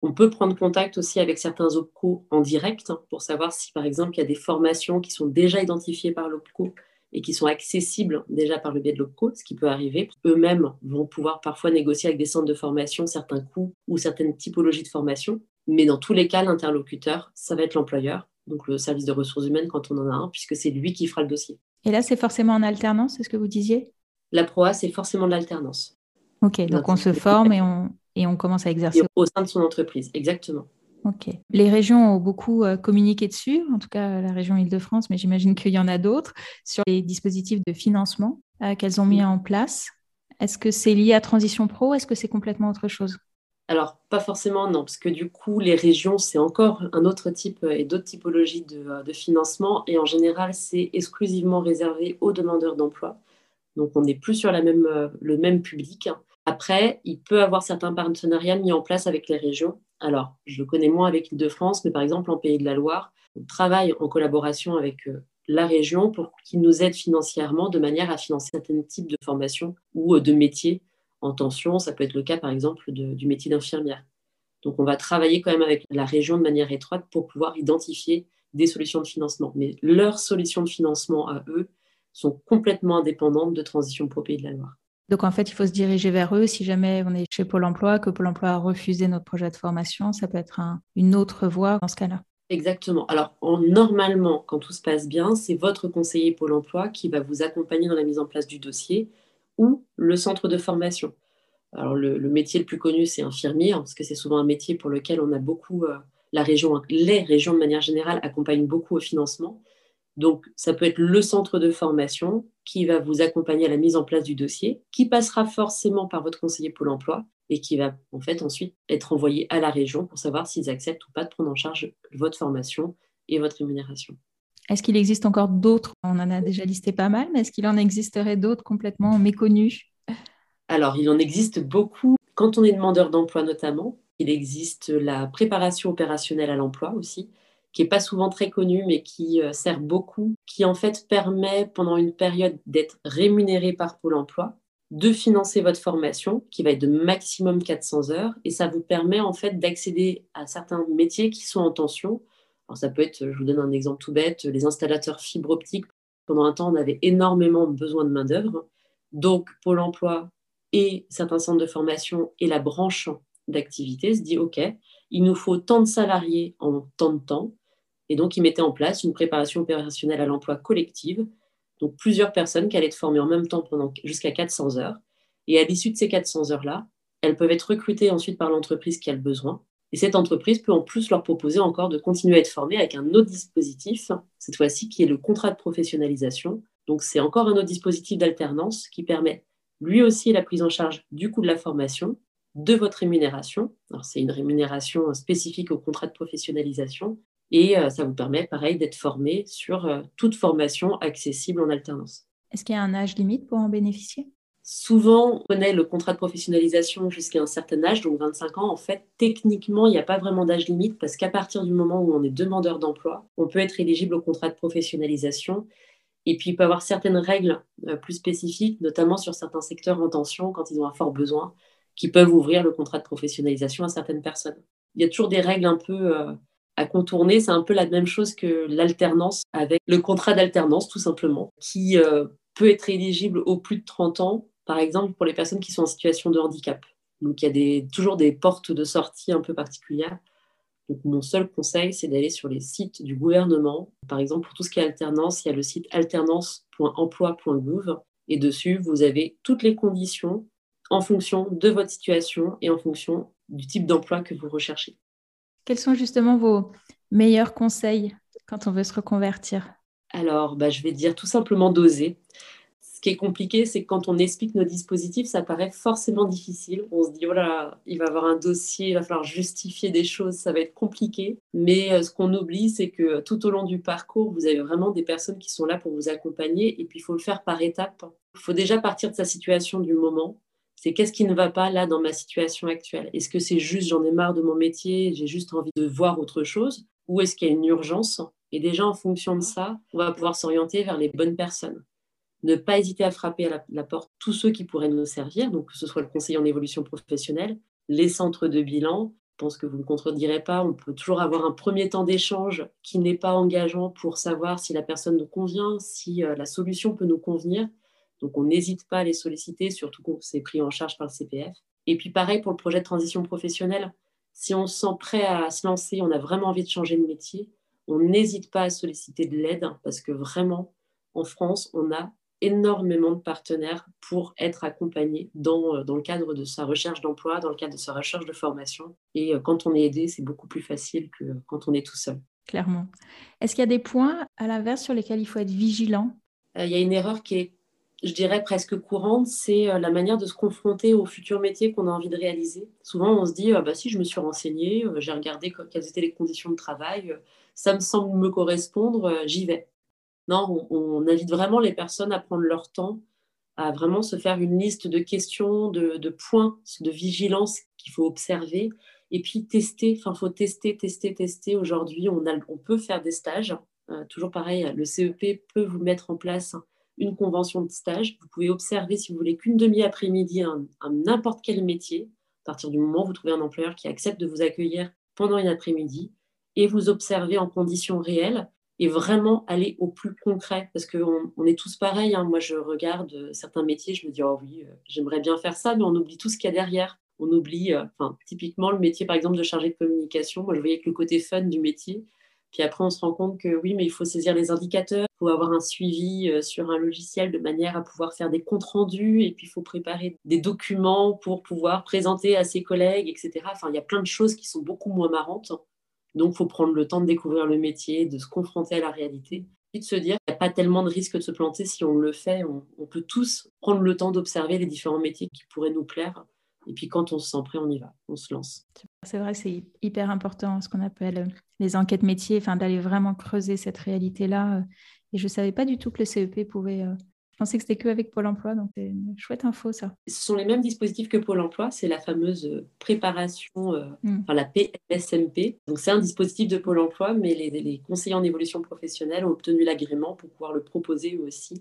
On peut prendre contact aussi avec certains OPCO en direct pour savoir si, par exemple, il y a des formations qui sont déjà identifiées par l'OPCO et qui sont accessibles déjà par le biais de l'OPCO, ce qui peut arriver. Eux-mêmes vont pouvoir parfois négocier avec des centres de formation certains coûts ou certaines typologies de formation. Mais dans tous les cas, l'interlocuteur, ça va être l'employeur, donc le service de ressources humaines quand on en a un, puisque c'est lui qui fera le dossier. Et là, c'est forcément en alternance, c'est ce que vous disiez? La PROA, c'est forcément de l'alternance. Ok, donc on se forme et on, et on commence à exercer. au sein de son entreprise, exactement. Ok. Les régions ont beaucoup euh, communiqué dessus, en tout cas la région Île-de-France, mais j'imagine qu'il y en a d'autres, sur les dispositifs de financement euh, qu'elles ont mis en place. Est-ce que c'est lié à Transition Pro Est-ce que c'est complètement autre chose? Alors, pas forcément, non, parce que du coup, les régions, c'est encore un autre type euh, et d'autres typologies de, de, financement. Et en général, c'est exclusivement réservé aux demandeurs d'emploi. Donc, on n'est plus sur la même, le même public. Après, il peut avoir certains partenariats mis en place avec les régions. Alors, je le connais moins avec l'Île-de-France, mais par exemple, en Pays de la Loire, on travaille en collaboration avec euh, la région pour qu'ils nous aident financièrement de manière à financer certains types de formations ou euh, de métiers en tension. Ça peut être le cas, par exemple, du métier d'infirmière. Donc, on va travailler quand même avec la région de manière étroite pour pouvoir identifier des solutions de financement. Mais leurs solutions de financement à eux sont complètement indépendantes de Transition pour Pays de la Loire. Donc en fait, il faut se diriger vers eux si jamais on est chez Pôle Emploi, que Pôle Emploi a refusé notre projet de formation, ça peut être une autre voie dans ce cas-là. Exactement. Alors normalement, quand tout se passe bien, c'est votre conseiller Pôle Emploi qui va vous accompagner dans la mise en place du dossier ou le centre de formation. Alors le, métier le plus connu, c'est infirmier, hein, parce que c'est souvent un métier pour lequel on a beaucoup, euh, la région, les régions de manière générale accompagnent beaucoup au financement. Donc, ça peut être le centre de formation qui va vous accompagner à la mise en place du dossier, qui passera forcément par votre conseiller Pôle emploi et qui va en fait ensuite être envoyé à la région pour savoir s'ils acceptent ou pas de prendre en charge votre formation et votre rémunération. Est-ce qu'il existe encore d'autres? On en a déjà listé pas mal, mais est-ce qu'il en existerait d'autres complètement méconnus? Alors, il en existe beaucoup. Quand on est demandeur d'emploi notamment, il existe la préparation opérationnelle à l'emploi aussi, qui n'est pas souvent très connu, mais qui euh, sert beaucoup, qui en fait permet pendant une période d'être rémunéré par Pôle Emploi, de financer votre formation, qui va être de maximum 400 heures, et ça vous permet en fait d'accéder à certains métiers qui sont en tension. Alors ça peut être, je vous donne un exemple tout bête, les installateurs fibre optique. Pendant un temps, on avait énormément besoin de main-d'œuvre. Donc, Pôle emploi et certains centres de formation et la branche d'activité se dit OK, il nous faut tant de salariés en tant de temps. Et donc, ils mettaient en place une préparation opérationnelle à l'emploi collective, donc plusieurs personnes qui allaient être formées en même temps pendant jusqu'à 400 heures. Et à l'issue de ces 400 heures-là, elles peuvent être recrutées ensuite par l'entreprise qui a le besoin. Et cette entreprise peut en plus leur proposer encore de continuer à être formées avec un autre dispositif, cette fois-ci qui est le contrat de professionnalisation. Donc c'est encore un autre dispositif d'alternance qui permet lui aussi la prise en charge du coût de la formation, de votre rémunération. Alors c'est une rémunération spécifique au contrat de professionnalisation et euh, ça vous permet, pareil, d'être formé sur euh, toute formation accessible en alternance. Est-ce qu'il y a un âge limite pour en bénéficier? Souvent, on connaît le contrat de professionnalisation jusqu'à un certain âge, donc 25 ans. En fait, techniquement, il n'y a pas vraiment d'âge limite parce qu'à partir du moment où on est demandeur d'emploi, on peut être éligible au contrat de professionnalisation. Et puis, il peut y avoir certaines règles euh, plus spécifiques, notamment sur certains secteurs en tension, quand ils ont un fort besoin, qui peuvent ouvrir le contrat de professionnalisation à certaines personnes. Il y a toujours des règles un peu à contourner. C'est un peu la même chose que l'alternance avec le contrat d'alternance, tout simplement, qui euh, peut être éligible au plus de 30 ans, par exemple pour les personnes qui sont en situation de handicap. Donc il y a toujours des portes de sortie un peu particulières. Donc mon seul conseil, c'est d'aller sur les sites du gouvernement. Par exemple, pour tout ce qui est alternance, il y a le site alternance.emploi.gouv et dessus, vous avez toutes les conditions en fonction de votre situation et en fonction du type d'emploi que vous recherchez. Quels sont justement vos meilleurs conseils quand on veut se reconvertir? Alors, bah, je vais dire tout simplement d'oser. Ce qui est compliqué, c'est que quand on explique nos dispositifs, ça paraît forcément difficile. On se dit, oh il va avoir un dossier, il va falloir justifier des choses, ça va être compliqué. Mais euh, ce qu'on oublie, c'est que tout au long du parcours, vous avez vraiment des personnes qui sont là pour vous accompagner. Et puis, il faut le faire par étapes. Il faut déjà partir de sa situation du moment c'est qu'est-ce qui ne va pas là dans ma situation actuelle? Est-ce que c'est juste j'en ai marre de mon métier, j'ai juste envie de voir autre chose? Ou est-ce qu'il y a une urgence? Et déjà, en fonction de ça, on va pouvoir s'orienter vers les bonnes personnes. Ne pas hésiter à frapper à la, porte tous ceux qui pourraient nous servir, donc que ce soit le conseiller en évolution professionnelle, les centres de bilan. Je pense que vous ne contredirez pas, on peut toujours avoir un premier temps d'échange qui n'est pas engageant pour savoir si la personne nous convient, si euh, la solution peut nous convenir donc, on n'hésite pas à les solliciter, surtout quand c'est pris en charge par le CPF. Et puis, pareil pour le projet de transition professionnelle. Si on se sent prêt à se lancer, on a vraiment envie de changer de métier, on n'hésite pas à solliciter de l'aide parce que vraiment, en France, on a énormément de partenaires pour être accompagné dans, euh, dans le cadre de sa recherche d'emploi, dans le cadre de sa recherche de formation. Et euh, quand on est aidé, c'est beaucoup plus facile que quand on est tout seul. Clairement. Est-ce qu'il y a des points, à l'inverse, sur lesquels il faut être vigilant? Euh, Il y a une erreur qui est je dirais presque courante, c'est euh, la manière de se confronter au futur métier qu'on a envie de réaliser. Souvent, on se dit, ah bah, si je me suis renseignée, euh, j'ai regardé quelles étaient les conditions de travail, euh, ça me semble me correspondre, j'y vais. Non, on, invite vraiment les personnes à prendre leur temps, à vraiment se faire une liste de questions, de, points de vigilance qu'il faut observer, et puis tester. Enfin, faut tester, tester, tester. Aujourd'hui, on, on peut faire des stages. toujours pareil, le CEP peut vous mettre en place une convention de stage. Vous pouvez observer, si vous voulez, qu'une demi-après-midi un, n'importe quel métier, à partir du moment où vous trouvez un employeur qui accepte de vous accueillir pendant une après-midi, et vous observez en conditions réelles et vraiment aller au plus concret. Parce qu'on on est tous pareils. Hein. Moi, je regarde euh, certains métiers, je me dis, oh oui, euh, j'aimerais bien faire ça, mais on oublie tout ce qu'il y a derrière. On oublie, euh, typiquement, le métier, par exemple, de chargé de communication. Moi, je voyais que le côté fun du métier. Puis après, on se rend compte que oui, mais il faut saisir les indicateurs, il faut avoir un suivi euh, sur un logiciel de manière à pouvoir faire des comptes rendus, et puis il faut préparer des documents pour pouvoir présenter à ses collègues, etc. Enfin, il y a plein de choses qui sont beaucoup moins marrantes. Donc, il faut prendre le temps de découvrir le métier, de se confronter à la réalité, et de se dire qu'il n'y a pas tellement de risque de se planter si on le fait. on peut tous prendre le temps d'observer les différents métiers qui pourraient nous plaire et puis quand on se sent prêt, on y va, on se lance. C'est vrai que c'est hyper important ce qu'on appelle euh, les enquêtes métiers, enfin d'aller vraiment creuser cette réalité-là. Euh. Et je ne savais pas du tout que le CEP pouvait. Euh, je pensais que c'était que avec Pôle Emploi, donc c'est une chouette info ça. Ce sont les mêmes dispositifs que Pôle Emploi, c'est la fameuse préparation, hmm. enfin la PSMP. Donc c'est un dispositif de Pôle Emploi, mais les, les conseillers en évolution professionnelle ont obtenu l'agrément pour pouvoir le proposer aussi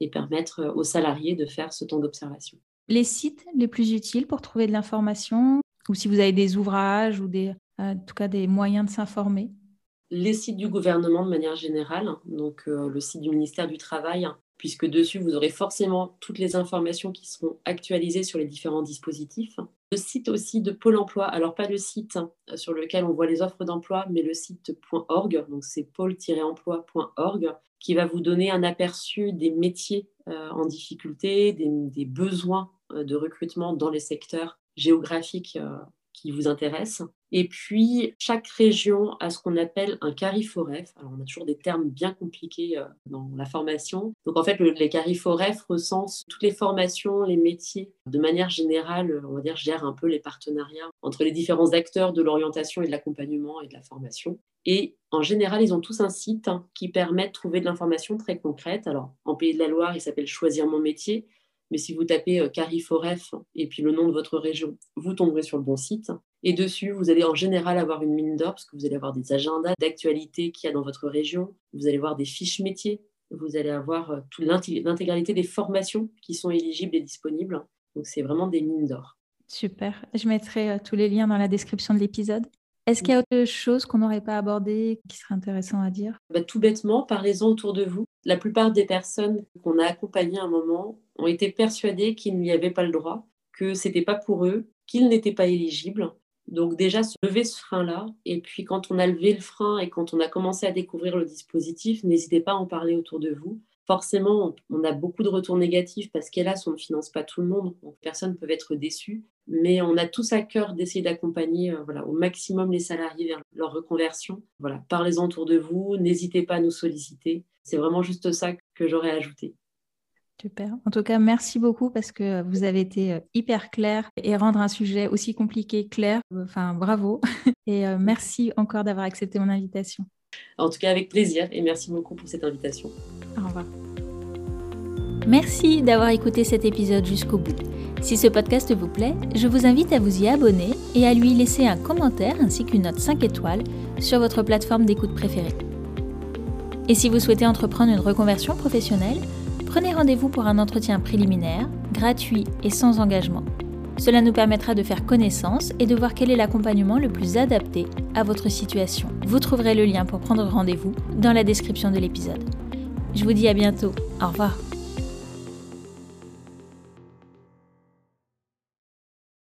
et permettre aux salariés de faire ce temps d'observation les sites les plus utiles pour trouver de l'information ou si vous avez des ouvrages ou des, euh, en tout cas des moyens de s'informer? Les sites du gouvernement de manière générale, donc euh, le site du ministère du Travail, puisque dessus vous aurez forcément toutes les informations qui seront actualisées sur les différents dispositifs. Le site aussi de Pôle Emploi, alors pas le site hein, sur lequel on voit les offres d'emploi, mais le site .org, donc c'est pôle-emploi.org, qui va vous donner un aperçu des métiers en difficulté, des, besoins euh, de recrutement dans les secteurs géographiques euh, qui vous intéressent. Et puis, chaque région a ce qu'on appelle un cariforef. Alors, on a toujours des termes bien compliqués dans la formation. Donc, en fait, les cariforef recensent toutes les formations, les métiers. De manière générale, on va dire, gèrent un peu les partenariats entre les différents acteurs de l'orientation et de l'accompagnement et de la formation. Et en général, ils ont tous un site qui permet de trouver de l'information très concrète. Alors, en Pays de la Loire, il s'appelle Choisir mon métier. Mais si vous tapez euh, Cariforef et puis le nom de votre région, vous tomberez sur le bon site. Et dessus, vous allez en général avoir une mine d'or parce que vous allez avoir des agendas d'actualité qu'il y a dans votre région. Vous allez avoir des fiches métiers. Vous allez avoir euh, l'intégralité des formations qui sont éligibles et disponibles. Donc, c'est vraiment des mines d'or. Super. Je mettrai euh, tous les liens dans la description de l'épisode. Est-ce qu'il y a autre chose qu'on n'aurait pas abordé qui serait intéressant à dire? Bah, Tout bêtement, parlez-en autour de vous. La plupart des personnes qu'on a accompagnées à un moment ont été persuadées qu'ils n'y avaient pas le droit, que c'était pas pour eux, qu'ils n'étaient pas éligibles. Donc déjà, se lever ce frein-là. Et puis quand on a levé le frein et quand on a commencé à découvrir le dispositif, n'hésitez pas à en parler autour de vous. Forcément, on a beaucoup de retours négatifs parce qu'hélas, on ne finance pas tout le monde. Donc, personnes peuvent être déçues. Mais on a tous à cœur d'essayer d'accompagner euh, voilà, au maximum les salariés vers leur reconversion. Voilà, parlez-en autour de vous, n'hésitez pas à nous solliciter. C'est vraiment juste ça que j'aurais ajouté. Super. En tout cas, merci beaucoup parce que vous avez été euh, hyper clair et rendre un sujet aussi compliqué clair. Enfin, bravo. [LAUGHS] Et euh, merci encore d'avoir accepté mon invitation. En tout cas, avec plaisir et merci beaucoup pour cette invitation. Au revoir. Merci d'avoir écouté cet épisode jusqu'au bout. Si ce podcast vous plaît, je vous invite à vous y abonner et à lui laisser un commentaire ainsi qu'une note 5 étoiles sur votre plateforme d'écoute préférée. Et si vous souhaitez entreprendre une reconversion professionnelle, prenez rendez-vous pour un entretien préliminaire, gratuit et sans engagement. Cela nous permettra de faire connaissance et de voir quel est l'accompagnement le plus adapté à votre situation. Vous trouverez le lien pour prendre rendez-vous dans la description de l'épisode. Je vous dis à bientôt. Au revoir.